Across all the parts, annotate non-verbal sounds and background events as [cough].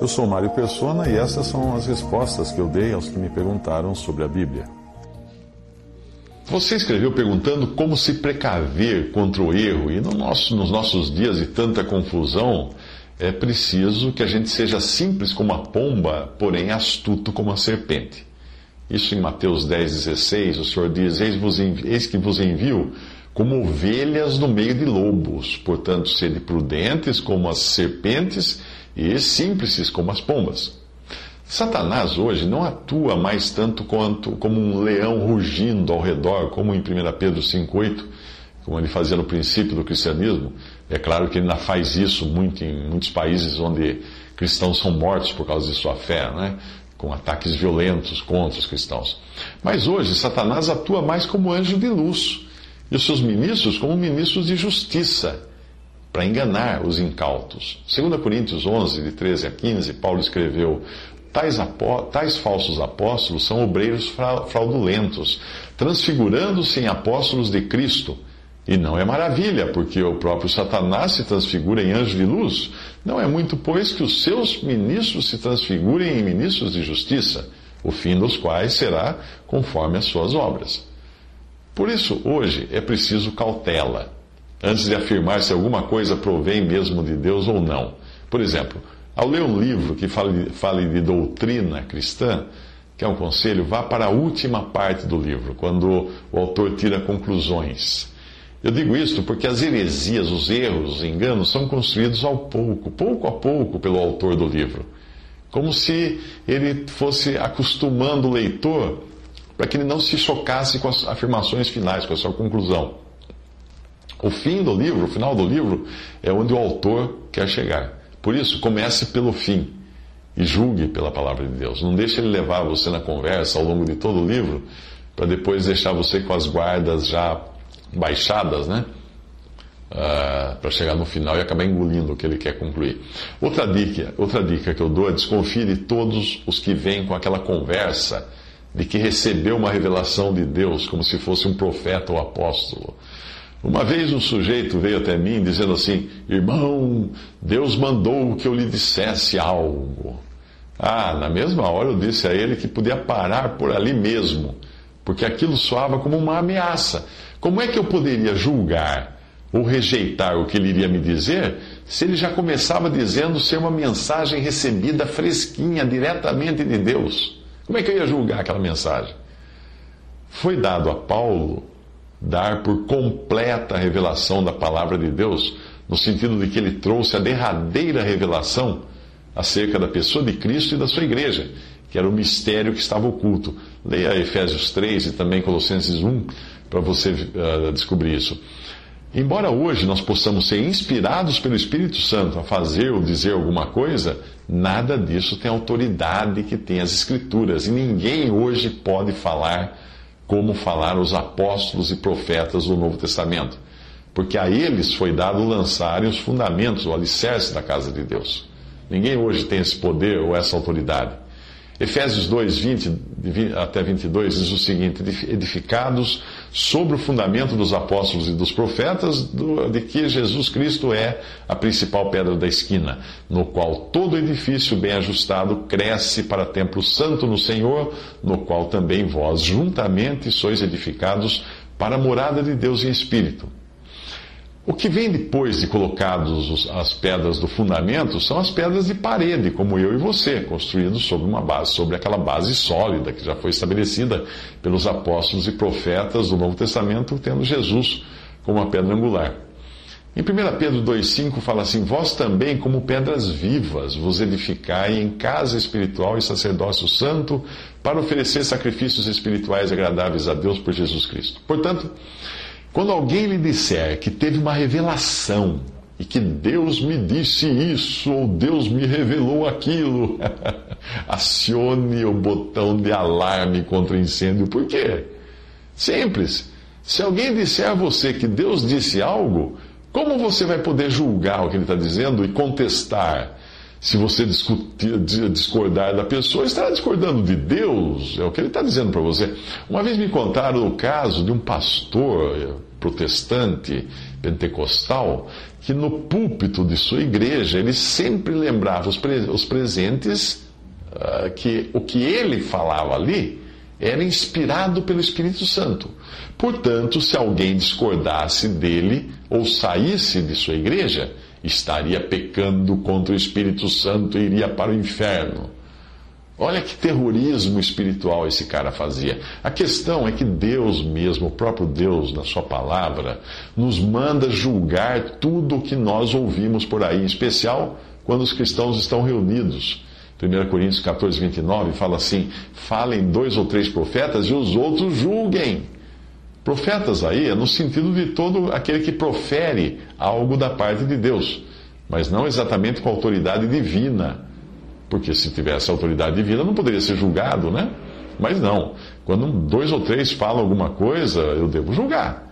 Eu sou Mário Persona e essas são as respostas que eu dei aos que me perguntaram sobre a Bíblia. Você escreveu perguntando como se precaver contra o erro, e no nosso, nos nossos dias de tanta confusão, é preciso que a gente seja simples como a pomba, porém astuto como a serpente. Isso em Mateus 10, 16, o Senhor diz: Eis, vos eis que vos envio como ovelhas no meio de lobos, portanto, sede prudentes como as serpentes e simples como as pombas. Satanás hoje não atua mais tanto quanto como um leão rugindo ao redor, como em 1 Pedro 5,8, como ele fazia no princípio do cristianismo. É claro que ele ainda faz isso muito em muitos países onde cristãos são mortos por causa de sua fé, né? com ataques violentos contra os cristãos. Mas hoje Satanás atua mais como anjo de luz e os seus ministros como ministros de justiça para enganar os incautos. 2 Coríntios 11, de 13 a 15, Paulo escreveu: Tais, tais falsos apóstolos são obreiros fraudulentos, transfigurando-se em apóstolos de Cristo. E não é maravilha, porque o próprio Satanás se transfigura em anjo de luz. Não é muito, pois, que os seus ministros se transfigurem em ministros de justiça, o fim dos quais será conforme as suas obras. Por isso, hoje é preciso cautela, antes de afirmar se alguma coisa provém mesmo de Deus ou não. Por exemplo, ao ler um livro que fale, fale de doutrina cristã, que é um conselho, vá para a última parte do livro, quando o autor tira conclusões. Eu digo isso porque as heresias, os erros, os enganos são construídos ao pouco, pouco a pouco, pelo autor do livro. Como se ele fosse acostumando o leitor para que ele não se chocasse com as afirmações finais, com a sua conclusão. O fim do livro, o final do livro, é onde o autor quer chegar. Por isso, comece pelo fim e julgue pela palavra de Deus. Não deixe ele levar você na conversa ao longo de todo o livro, para depois deixar você com as guardas já baixadas, né? Uh, para chegar no final e acabar engolindo o que ele quer concluir. Outra dica, outra dica que eu dou é desconfie de todos os que vêm com aquela conversa de que recebeu uma revelação de Deus como se fosse um profeta ou apóstolo. Uma vez um sujeito veio até mim dizendo assim: Irmão, Deus mandou que eu lhe dissesse algo. Ah, na mesma hora eu disse a ele que podia parar por ali mesmo, porque aquilo soava como uma ameaça. Como é que eu poderia julgar ou rejeitar o que ele iria me dizer se ele já começava dizendo ser uma mensagem recebida fresquinha, diretamente de Deus? Como é que eu ia julgar aquela mensagem? Foi dado a Paulo dar por completa a revelação da palavra de Deus, no sentido de que ele trouxe a derradeira revelação acerca da pessoa de Cristo e da sua igreja, que era o mistério que estava oculto. Leia Efésios 3 e também Colossenses 1 para você uh, descobrir isso. Embora hoje nós possamos ser inspirados pelo Espírito Santo a fazer ou dizer alguma coisa, nada disso tem autoridade que tem as Escrituras. E ninguém hoje pode falar como falaram os apóstolos e profetas do Novo Testamento, porque a eles foi dado lançarem os fundamentos, o alicerce da casa de Deus. Ninguém hoje tem esse poder ou essa autoridade. Efésios 2, 20 até 22 diz o seguinte: edificados sobre o fundamento dos apóstolos e dos profetas, de que Jesus Cristo é a principal pedra da esquina, no qual todo edifício bem ajustado cresce para templo santo no Senhor, no qual também vós juntamente sois edificados para a morada de Deus em espírito. O que vem depois de colocados as pedras do fundamento são as pedras de parede, como eu e você, construídos sobre uma base, sobre aquela base sólida que já foi estabelecida pelos apóstolos e profetas do Novo Testamento, tendo Jesus como a pedra angular. Em 1 Pedro 2,5 fala assim: Vós também, como pedras vivas, vos edificai em casa espiritual e sacerdócio santo, para oferecer sacrifícios espirituais agradáveis a Deus por Jesus Cristo. Portanto, Quando alguém lhe disser que teve uma revelação e que Deus me disse isso ou Deus me revelou aquilo, [laughs] acione o botão de alarme contra incêndio. Por quê? Simples. Se alguém disser a você que Deus disse algo, como você vai poder julgar o que ele está dizendo e contestar? Se você discutir, discordar da pessoa, estará discordando de Deus, é o que ele está dizendo para você. Uma vez me contaram o caso de um pastor protestante, pentecostal, que no púlpito de sua igreja ele sempre lembrava os, pre os presentes uh, que o que ele falava ali era inspirado pelo Espírito Santo. Portanto, se alguém discordasse dele ou saísse de sua igreja, estaria pecando contra o Espírito Santo e iria para o inferno. Olha que terrorismo espiritual esse cara fazia. A questão é que Deus mesmo, o próprio Deus, na Sua palavra, nos manda julgar tudo o que nós ouvimos por aí, em especial quando os cristãos estão reunidos. 1 Coríntios 14, 29 fala assim: falem dois ou três profetas e os outros julguem. Profetas aí é no sentido de todo aquele que profere algo da parte de Deus, mas não exatamente com autoridade divina, porque se tivesse autoridade divina não poderia ser julgado, né? Mas não, quando dois ou três falam alguma coisa, eu devo julgar.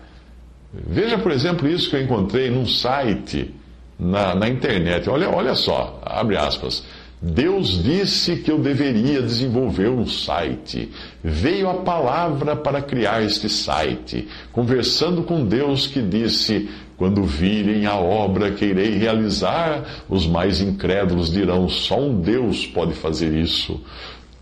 Veja, por exemplo, isso que eu encontrei num site na, na internet. Olha, olha só, abre aspas. Deus disse que eu deveria desenvolver um site. Veio a palavra para criar este site. Conversando com Deus que disse: Quando virem a obra que irei realizar, os mais incrédulos dirão: só um Deus pode fazer isso.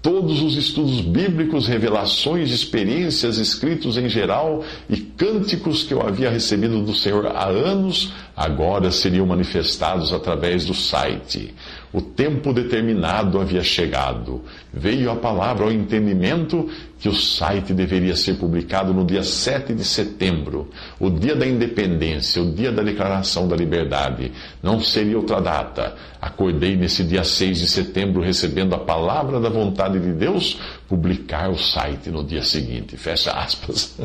Todos os estudos bíblicos, revelações, experiências, escritos em geral e cânticos que eu havia recebido do Senhor há anos, agora seriam manifestados através do site. O tempo determinado havia chegado. Veio a palavra ao entendimento que o site deveria ser publicado no dia 7 de setembro, o dia da independência, o dia da declaração da liberdade. Não seria outra data. Acordei nesse dia 6 de setembro, recebendo a palavra da vontade de Deus, publicar o site no dia seguinte. Fecha aspas.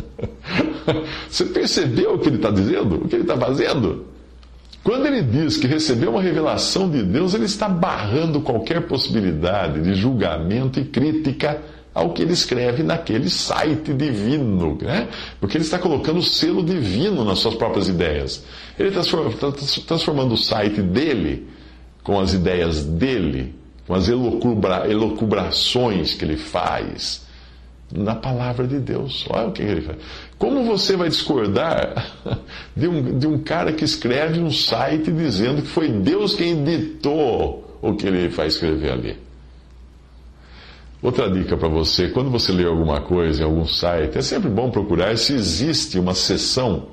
[laughs] Você percebeu o que ele está dizendo? O que ele está fazendo? Quando ele diz que recebeu uma revelação de Deus, ele está barrando qualquer possibilidade de julgamento e crítica ao que ele escreve naquele site divino, né? porque ele está colocando o selo divino nas suas próprias ideias. Ele está transformando o site dele com as ideias dele, com as elocubrações que ele faz na palavra de Deus. Olha o que ele faz. Como você vai discordar de um, de um cara que escreve um site dizendo que foi Deus quem ditou o que ele vai escrever ali? Outra dica para você: quando você lê alguma coisa em algum site, é sempre bom procurar se existe uma seção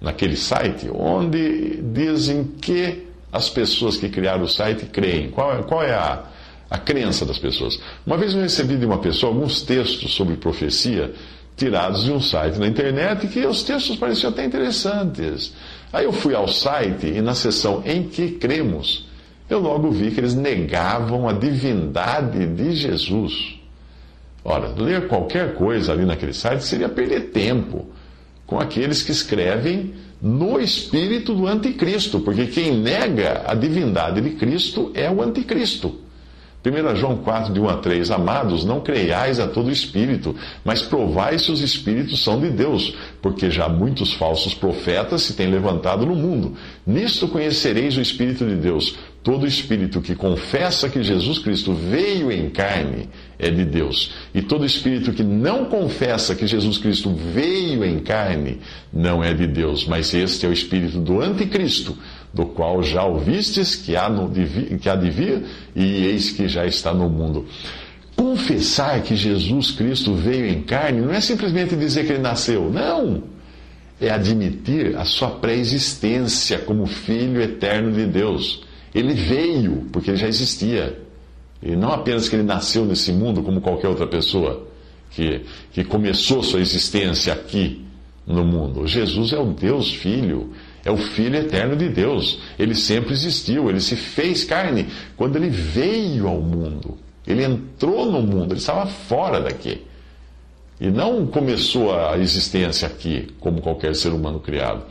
naquele site onde dizem que as pessoas que criaram o site creem. Qual é, qual é a a crença das pessoas. Uma vez eu recebi de uma pessoa alguns textos sobre profecia tirados de um site na internet que os textos pareciam até interessantes. Aí eu fui ao site e na seção em que cremos, eu logo vi que eles negavam a divindade de Jesus. Ora, ler qualquer coisa ali naquele site seria perder tempo com aqueles que escrevem no espírito do anticristo, porque quem nega a divindade de Cristo é o anticristo. 1 João 4, de 1 a 3, Amados, não creiais a todo espírito, mas provai se os espíritos são de Deus, porque já muitos falsos profetas se têm levantado no mundo. Nisto conhecereis o Espírito de Deus. Todo espírito que confessa que Jesus Cristo veio em carne é de Deus. E todo espírito que não confessa que Jesus Cristo veio em carne não é de Deus. Mas este é o espírito do anticristo, do qual já ouvistes que há, no, que há de vir e eis que já está no mundo. Confessar que Jesus Cristo veio em carne não é simplesmente dizer que ele nasceu. Não! É admitir a sua pré-existência como Filho eterno de Deus ele veio porque ele já existia. E não apenas que ele nasceu nesse mundo como qualquer outra pessoa, que, que começou sua existência aqui no mundo. Jesus é o Deus Filho, é o Filho eterno de Deus. Ele sempre existiu, ele se fez carne quando ele veio ao mundo. Ele entrou no mundo, ele estava fora daqui. E não começou a existência aqui, como qualquer ser humano criado.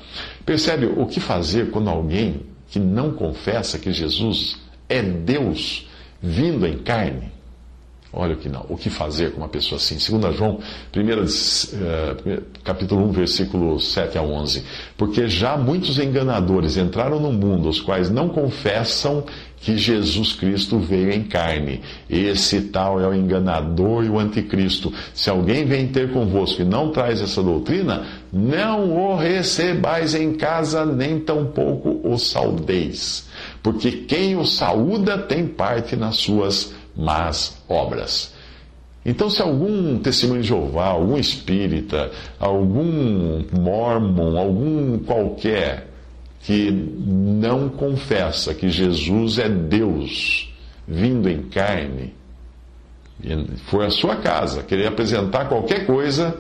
Percebe o que fazer quando alguém que não confessa que Jesus é Deus vindo em carne? Olha o que não, o que fazer com uma pessoa assim. 2 João, primeira, uh, capítulo 1, versículo 7 a 11. Porque já muitos enganadores entraram no mundo, os quais não confessam que Jesus Cristo veio em carne. Esse tal é o enganador e o anticristo. Se alguém vem ter convosco e não traz essa doutrina, não o recebais em casa, nem tampouco o saudeis. Porque quem o saúda tem parte nas suas más obras. Então, se algum testemunho de Jeová, algum espírita, algum mormon, algum qualquer que não confessa que Jesus é Deus vindo em carne, for à sua casa querer apresentar qualquer coisa,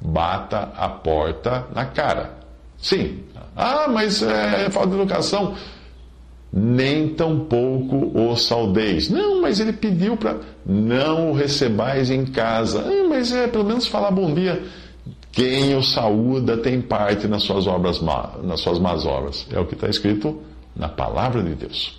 bata a porta na cara. Sim. Ah, mas é falta de educação nem tampouco o saudeis. Não, mas ele pediu para não o recebais em casa. Ah, mas é pelo menos falar bom dia. Quem o saúda tem parte nas suas obras, nas suas más obras. É o que está escrito na palavra de Deus.